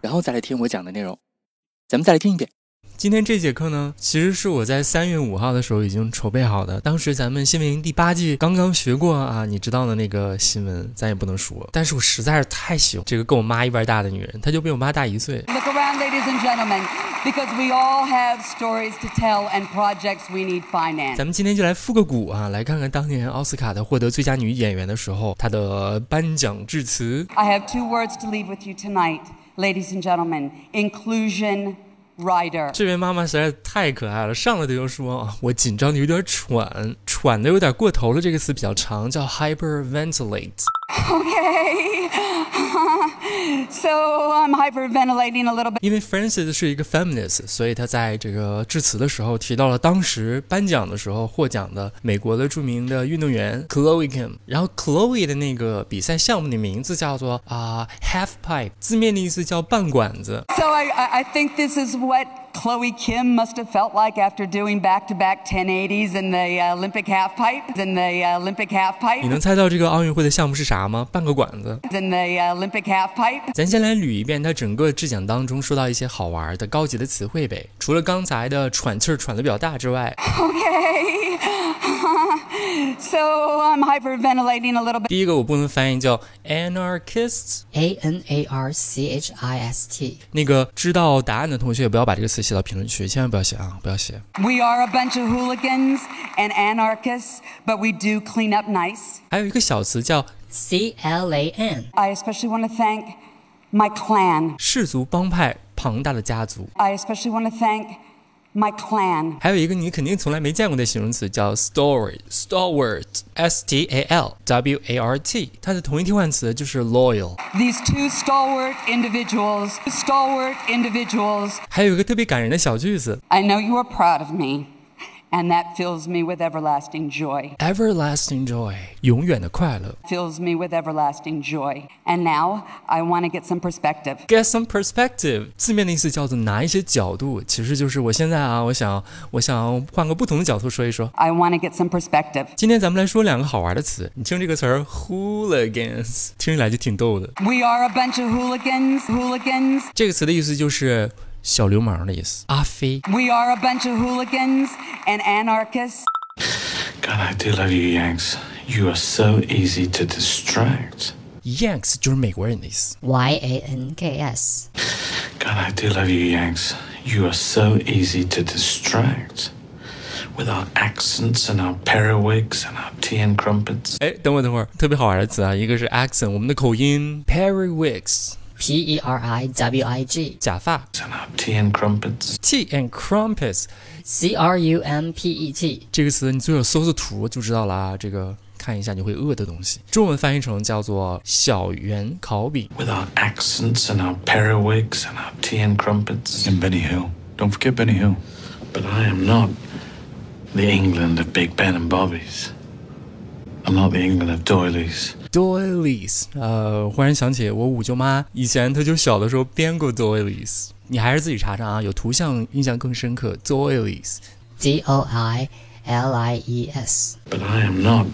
然后再来听我讲的内容，咱们再来听一遍。今天这节课呢，其实是我在三月五号的时候已经筹备好的。当时咱们新闻营第八季刚刚学过啊，你知道的那个新闻，咱也不能说。但是我实在是太喜欢这个跟我妈一般大的女人，她就比我妈大一岁。Look around, ladies and gentlemen, because we all have stories to tell and projects we need finance. 咱们今天就来复个古啊，来看看当年奥斯卡的获得最佳女演员的时候，她的颁奖致辞。I have two words to leave with you tonight, ladies and gentlemen inclusion rider. 这位妈妈实在是太可爱了，上来就就说啊，我紧张的有点喘，喘的有点过头了。这个词比较长，叫 hyperventilate。 Okay. so I'm hyperventilating a little bit. 因为 Francis 是一个 feminist，所以他在这个致辞的时候提到了当时颁奖的时候获奖的美国的著名的运动员 Chloe Kim。然后 Chloe 的那个比赛项目的名字叫做啊、half pipe，字面的意思叫半管子。So I, I I think this is what Chloe Kim must have felt like after doing back-to-back 1080s in the uh, Olympic half pipe. In the uh, Olympic half pipe. 你能猜到这个奥运会的项目是啥吗？半个管子。In the uh, Olympic half pipe. 咱先来捋一遍他整个致奖当中说到一些好玩的高级的词汇呗。除了刚才的喘气儿喘的比较大之外，Okay. so I'm hyperventilating a little bit. 第一个我不能翻译叫 anarchists。 A N A R C H I S T. 那个知道答案的同学不要把这个词写到评论区，千万不要写啊，不要写。 We are a bunch of hooligans and anarchists, but we do clean up nice. 还有一个小词叫 C L A N. I especially want to thank my clan. 氏族帮派庞大的家族。 I especially want to thank my clan. 还有一个你肯定从来没见过的形容词叫 stalwart，stalwart，s t a l w a r t，它的同义替换词就是 loyal。 These two stalwart individuals, stalwart individuals, 还有一个特别感人的小句子 I know you are proud of me, and that fills me with everlasting joy. ，everlasting joy，永远的快乐。 Fills me with everlasting joy. And now I want to get some perspective. Get some perspective，字面的意思叫做拿一些角度，其实就是我现在啊，我想，我想换个不同的角度说一说。 I want to get some perspective. 今天咱们来说两个好玩的词，你听这个词儿 hooligans，听起来就挺逗的。 We are a bunch of hooligans, hooligans. 这个词的意思就是 小流氓的意思。阿飞， We are a bunch of hooligans and anarchists. God, I do love you, Yanks. You are so easy to distract. Yanks 就是美国人的意思。 Y A N K S. God, I do love you, Yanks. You are so easy to distract. With our accents and our periwigs and our tea and crumpets. 哎，等会儿等会儿，特别好玩的词啊，一个是 accent，我们的口音，periwigs P E R I W I G，假发。Tea and crumpets. Tea and crumpets C R U M P E T，这个词你最好搜搜图就知道啦。这个看一下你会饿的东西，中文翻译成叫做小圆烤饼。With our accents and our periwigs and our tea and crumpets. In Benny Hill. Don't forget Benny Hill. But I am not the England of Big Ben and Bobbies. I'm not the England of doilies doilies，呃，忽然想起我五舅妈以前她就小的时候编过 doilies，你还是自己查查啊，有图像印象更深刻。doilies， D O I L I E S. But I am not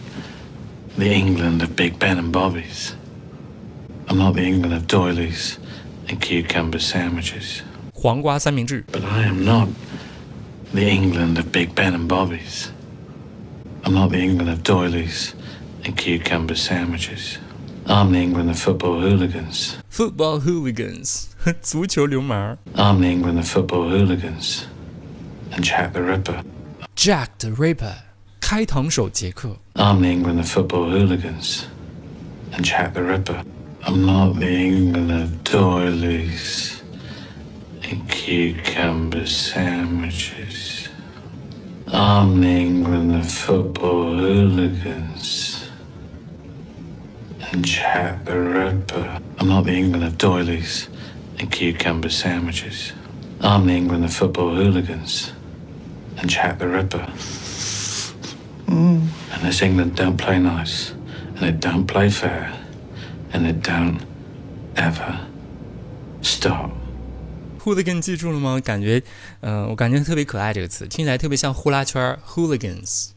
the England of Big Ben and Bobbies. I'm not the England of doilies and cucumber sandwiches. 黄瓜三明治。 But I am not the England of Big Ben and Bobbies. I'm not the England of doilies and cucumber sandwiches. I'm the England of football hooligans. Football hooligans，足球流氓。 I'm the England of football hooligans and Jack the Ripper. Jack the Ripper，开膛手杰克。 I'm the England of football hooligans and Jack the Ripper. I'm not the England of doilies and cucumber sandwiches. I'm the England of football hooligans and Jack the Ripper. I'm not the England of doilies and cucumber sandwiches. I'm the England of football hooligans and Jack the Ripper. And this England don't play nice, and it don't play fair, and it don't ever stop. hooligan 记住了吗？感觉，嗯、我感觉特别可爱这个词，听起来特别像呼啦圈儿 hooligans。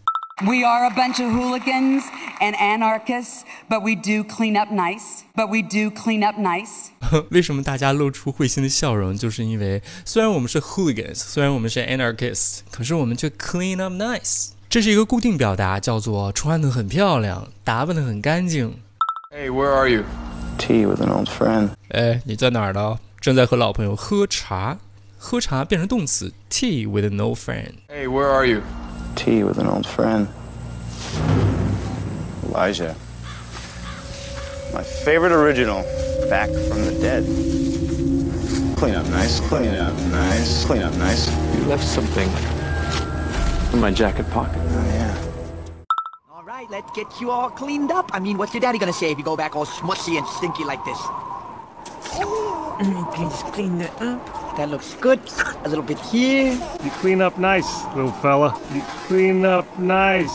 We are a bunch of hooligans and anarchists, but we do clean up nice. But we do clean up nice. 为什么大家露出会心的笑容？就是因为虽然我们是 hooligans，虽然我们是 anarchists，可是我们却 clean up nice。这是一个固定表达，叫做穿得很漂亮，打扮得很干净。 Hey, where are you? Tea with an old friend. 哎，你在哪儿呢？正在和老朋友喝茶。喝茶变成动词，tea with an old friend。 Hey, where are you? Tea with an old friend. Elijah. My favorite original. Back from the dead. Clean up nice, clean up nice, clean up nice. You left something in my jacket pocket. Oh, yeah. All right, let's get you all cleaned up. I mean, what's your daddy gonna say if you go back all smushy and stinky like this? Mm, Please clean it up. That looks good. A little bit here. You clean up nice, little fella. You clean up nice,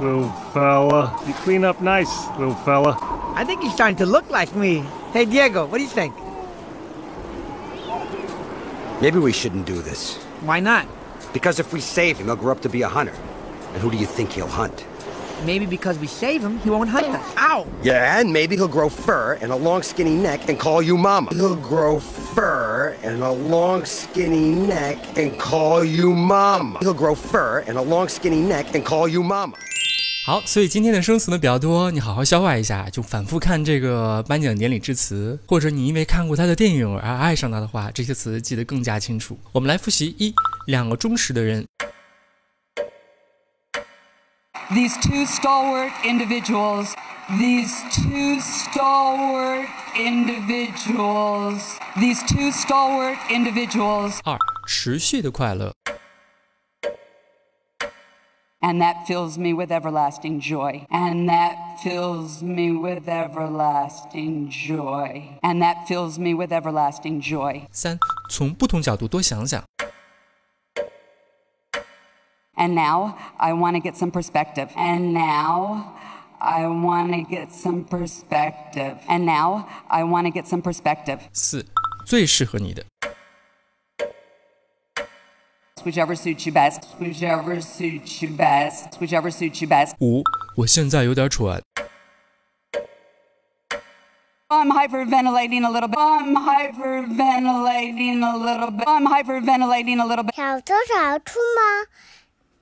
little fella. You clean up nice, little fella. I think he's starting to look like me. Hey, Diego, what do you think? Maybe we shouldn't do this. Why not? Because if we save him, he'll grow up to be a hunter. And who do you think he'll hunt? Maybe because we save him, he won't hunt us. Ow! Yeah, and maybe he'll grow fur and a long skinny neck and call you mama. He'll grow fur and a long skinny neck and call you mama. He'll grow fur and a long skinny neck and call you mama. 好，所以今天的生词呢比较多，你好好消化一下，就反复看这个颁奖典礼致辞，或者你因为看过他的电影而爱上他的话，这些词记得更加清楚。我们来复习一，两个忠实的人，These two stalwart individuals, these two stalwart individuals, these two stalwart individuals, 二，持续的快乐， and that fills me with everlasting joy. And that fills me with everlasting joy. And that fills me with everlasting joy. 三，从不同角度多想想， And now I want to get some perspective. And now I want to get some perspective. And now I want to get some perspective. 四，最适合你的， Whichever suits you best. Whichever suits you best. Whichever suits you best. 五，我现在有点蠢， I'm hyperventilating a little bit. I'm hyperventilating a little bit. I'm hyperventilating a little bit. 小偷找出吗？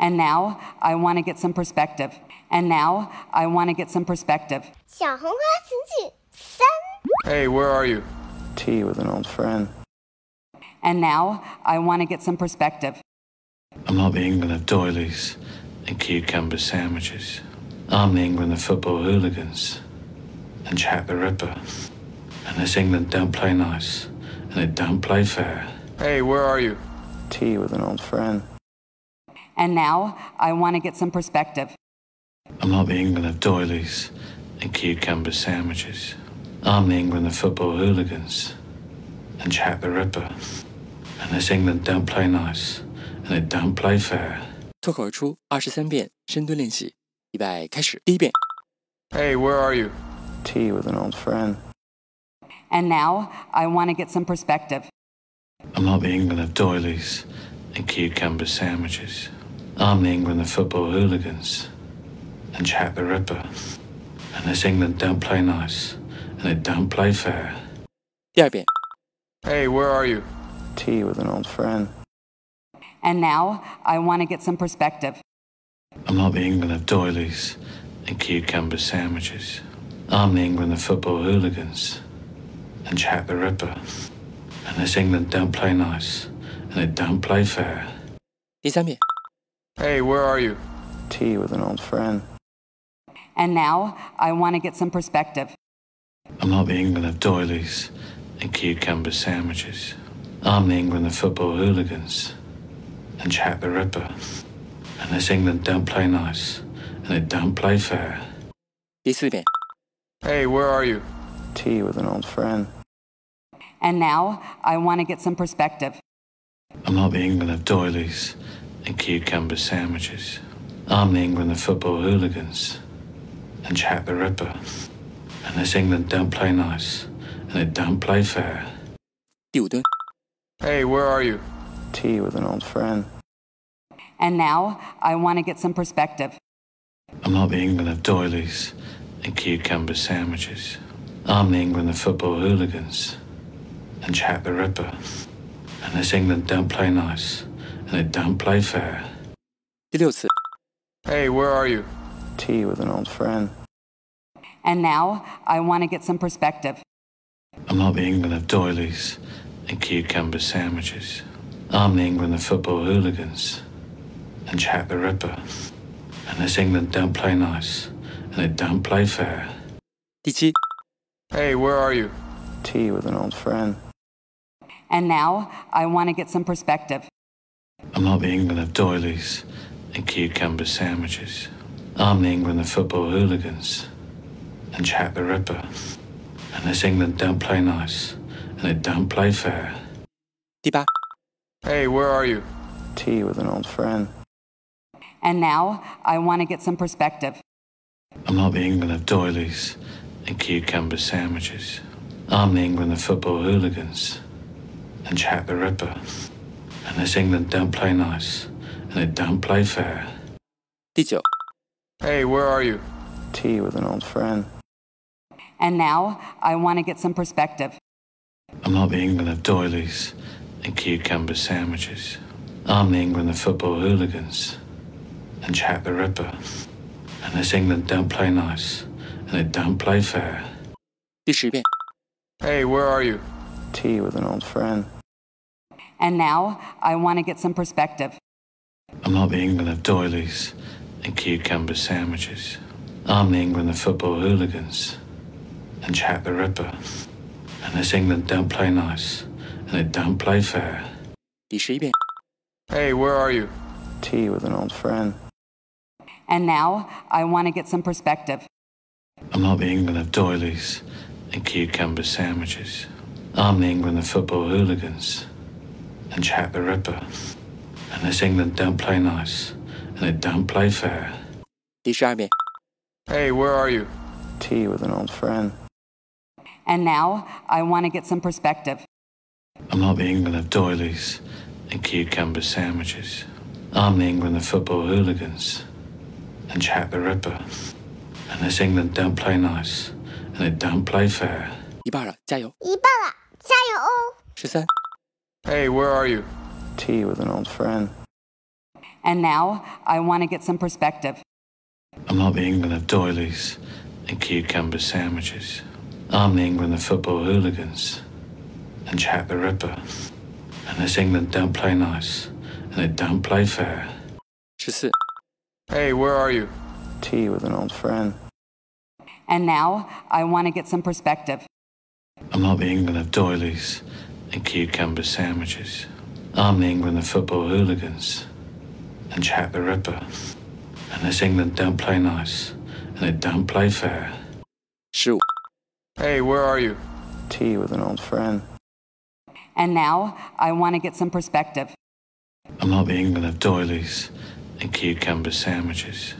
And now I want to get some perspective. And now I want to get some perspective. 小红花词句三， Hey, where are you? Tea with an old friend. And now I want to get some perspective. I'm not the England of doilies and cucumber sandwiches. I'm the England of football hooligans and Jack the Ripper. And this England don't play nice, and it don't play fair. Hey, where are you? Tea with an old friend. And now I want to get some perspective. I'm not the England of doilies and cucumber sandwiches. I'm the England of football hooligans and Jack the Ripper. And this England don't play nice, and it don't play fair. 脱口而出二十三遍深蹲练习，预备开始。第一遍， Hey, where are you? Tea with an old friend. And now I want to get some perspective. I'm not the England of doilies and cucumber sandwiches. I'm the England of football hooligans and Jack the Ripper. And this England don't play nice, and it don't play fair. 第二遍， Hey, where are you? Tea with an old friend. And now I want to get some perspective. I'm not the England of doilies and cucumber sandwiches. I'm the England of football hooligans and Jack the Ripper. And this England don't play nice, and it don't play fair. 第三遍。 Hey, where are you? Tea with an old friend. And now I want to get some perspective. I'm not the England of doilies and cucumber sandwiches. I'm the England of football hooligans and Jack the Ripper. And this England don't play nice, and it don't play fair. 第四遍。 Hey, where are you? Tea with an old friend. And now I want to get some perspective. I'm not the England of doilies and cucumber sandwiches. I'm the England of football hooligans and Jack the Ripper. And this England don't play nice and it don't play fair. Hey, where are you? Tea with an old friend. And now I want to get some perspective. I'm not the England of doilies and cucumber sandwiches. I'm the England of football hooligans and Jack the Ripper. And this England don't play nice and it don't play fair. 第六次。 Hey, where are you? Tea with an old friend. And now I want to get some perspective. I'm not the England of doilies and cucumber sandwiches. I'm the England of football hooligans and Jack the Ripper. And this England don't play nice, and it don't play fair. 第七。 Hey, where are you? Tea with an old friend. And now I want to get some perspective. I'm not the England of doilies and cucumber sandwiches. I'm the England of football hooligans and Jack the Ripper. And this England don't play nice, and it don't play fair. 第八。Hey, where are you? Tea with an old friend. And now I want to get some perspective. I'm not the England of doilies and cucumber sandwiches. I'm the England of football hooligans and Jack the Ripper. And this England don't play nice, and it don't play fair. 第九。 Hey, where are you? Tea with an old friend. And now I want to get some perspective. I'm not the England of doilies and cucumber sandwiches. I'm the England of football hooligans and Jack the Ripper. And this England don't play nice, and it don't play fair. 第十遍。 Hey, where are you? Tea with an old friend. And now I want to get some perspective. I'm not the England of doilies and cucumber sandwiches. I'm the England of football hooligans and Jack the Ripper. And this England don't play nice and it don't play fair. Hey, where are you? Tea with an old friend. And now I want to get some perspective. I'm not the England of doilies and cucumber sandwiches. I'm the England of football hooligans and Jack the Ripper. And this England don't play nice, and it don't play fair. 第十二遍。 Hey, where are you? Tea with an old friend. And now I want to get some perspective. I'm not the England of doilies and cucumber sandwiches. I'm the England of football hooligans and Jack the Ripper. And this England don't play nice, and it don't play fair. 一半了，加油！一半了，加油哦！十三。 Hey, where are you? Tea with an old friend. And now I want to get some perspective. I'm not the England of doilies and cucumber sandwiches. I'm the England of football hooligans and Jack the Ripper. And this England don't play nice, and it don't play fair. 十四。Hey, where are you? Tea with an old friend. And now I want to get some perspective. I'm not the England of doilies and cucumber sandwiches. I'm the England of football hooligans and Jack the Ripper. And this England don't play nice, and it don't play fair. 十五。Hey, where are you? Tea with an old friend. And now I want to get some perspective. I'm not the England of doilies and cucumber sandwiches.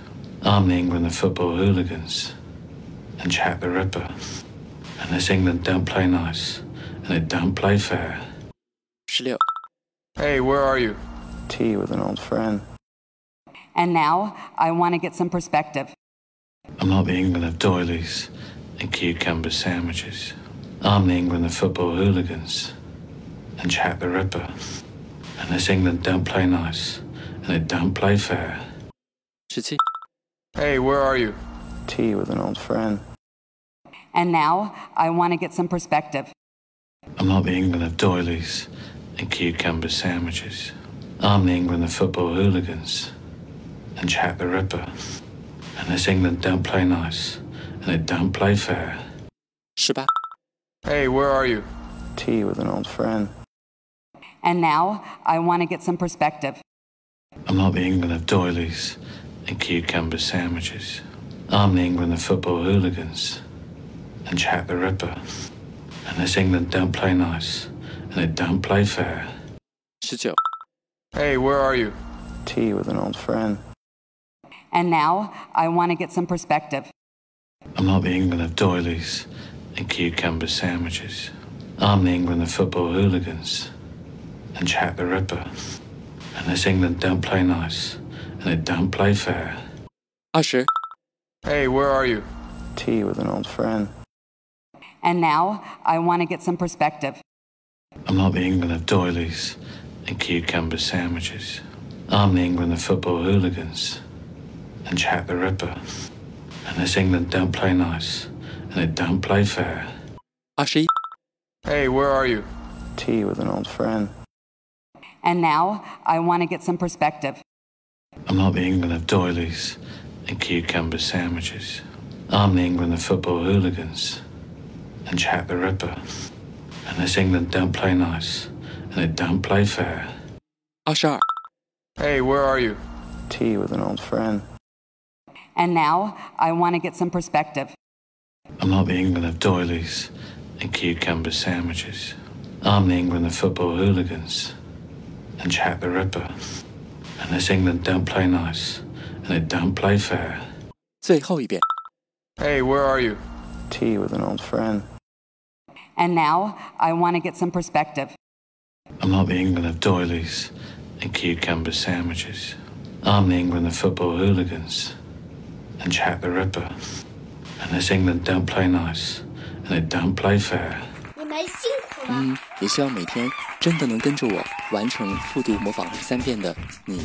I'm the England of football hooligans and Jack the Ripper. And this England don't play nice, and they don't play fair. Hey, where are you? Tea with an old friend. And now I want to get some perspective. I'm not the England of doilies and cucumber sandwiches. I'm the England of football hooligans and Jack the Ripper. And this England don't play nice and it don't play fair. Hey, where are you? Tea with an old friend. And now I want to get some perspective. I'm not the England of doilies and cucumber sandwiches. I'm the England of football hooligans and Jack the Ripper. And this England don't play nice and it don't play fair. 十八。Hey, where are you? Tea with an old friend. And now I want to get some perspective. I'm not the England of doilies and cucumber sandwiches. I'm the England of football hooligans and Jack the Ripper. And this England don't play nice. And they don't play fair. 19. Hey, where are you? Tea with an old friend. And now I want to get some perspective. I'm not the England of doilies and cucumber sandwiches. I'm the England of football hooligans and Jack the Ripper. And this England don't play nice and they don't play fair. Usher. Hey, where are you? Tea with an old friend. And now I want to get some perspective. I'm not the England of doilies and cucumber sandwiches. I'm the England of football hooligans and Jack the Ripper. And this England don't play nice and it don't play fair. Ashi. Hey, where are you? Tea with an old friend. And now I want to get some perspective. I'm not the England of doilies and cucumber sandwiches. I'm the England of football hooligans and Jack the Ripper. And this England don't play nice and it don't play fair. 二十二。 Hey, where are you? Tea with an old friend. And now I want to get some perspective. I'm not the England of doilies and cucumber sandwiches. I'm the England of football hooligans and Jack the Ripper. And this England don't play nice and it don't play fair. 最后一遍。 Hey, where are you? Tea with an old friend. And now I want to get some perspective. I'm not the England of doilies and cucumber sandwiches. I'm the England of football hooligans and Jack the Ripper. And this England don't play nice and it don't play fair. 你们辛苦了。嗯，也希望每天真的能跟着我完成复读模仿十三遍的你，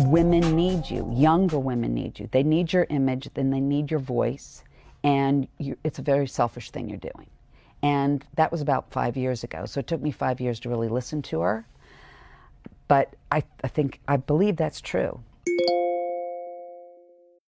Women need you. Younger women need you. They need your image, then they need your voice, and you, it's a very selfish thing you're doing. And that was about five years ago. So it took me five years to really listen to her. But I, I think, I believe that's true.